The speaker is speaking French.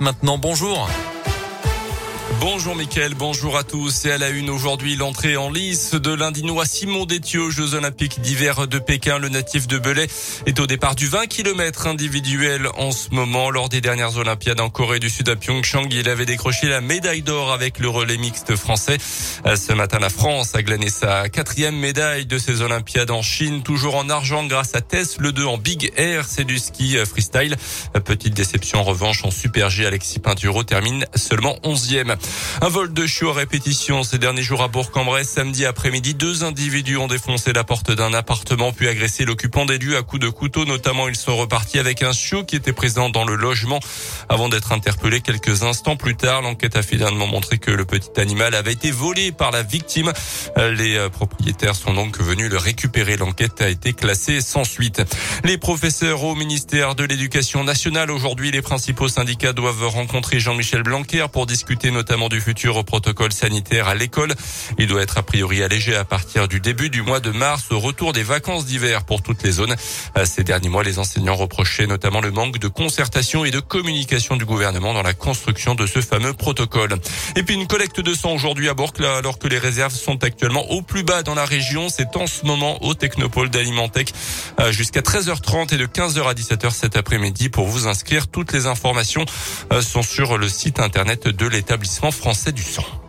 Maintenant. Bonjour. Bonjour Mickaël, bonjour à tous. Et à la une aujourd'hui, l'entrée en lice de l'Indinois Simon Détieux aux Jeux Olympiques d'hiver de Pékin. Le natif de Belay est au départ du 20 km individuel en ce moment. Lors des dernières Olympiades en Corée du Sud à Pyeongchang, il avait décroché la médaille d'or avec le relais mixte français. Ce matin, la France a glané sa quatrième médaille de ces Olympiades en Chine, toujours en argent grâce à Tess, le 2 en Big Air. C'est du ski freestyle. Petite déception en revanche en Super G. Alexis Pinturo termine seulement 11e. Un vol de chiots à répétition ces derniers jours à Bourg-en-Bresse. Samedi après-midi, deux individus ont défoncé la porte d'un appartement puis agressé l'occupant des lieux à coups de couteau. Notamment, ils sont repartis avec un chiot qui était présent dans le logement avant d'être interpellés quelques instants plus tard. L'enquête a finalement montré que le petit animal avait été volé par la victime. Les propriétaires sont donc venus le récupérer. L'enquête a été classée sans suite. Les professeurs au ministère de l'Éducation nationale aujourd'hui, les principaux syndicats doivent rencontrer Jean-Michel Blanquer pour discuter notamment du futur protocole sanitaire à l'école. Il doit être a priori allégé à partir du début du mois de mars au retour des vacances d'hiver pour toutes les zones. Ces derniers mois, les enseignants reprochaient notamment le manque de concertation et de communication du gouvernement dans la construction de ce fameux protocole. Et puis une collecte de sang aujourd'hui à Bourg, alors que les réserves sont actuellement au plus bas dans la région. C'est en ce moment au Technopole d'Alimentec jusqu'à 13h30 et de 15h à 17h cet après-midi pour vous inscrire. Toutes les informations sont sur le site internet de l'établissement français du sang.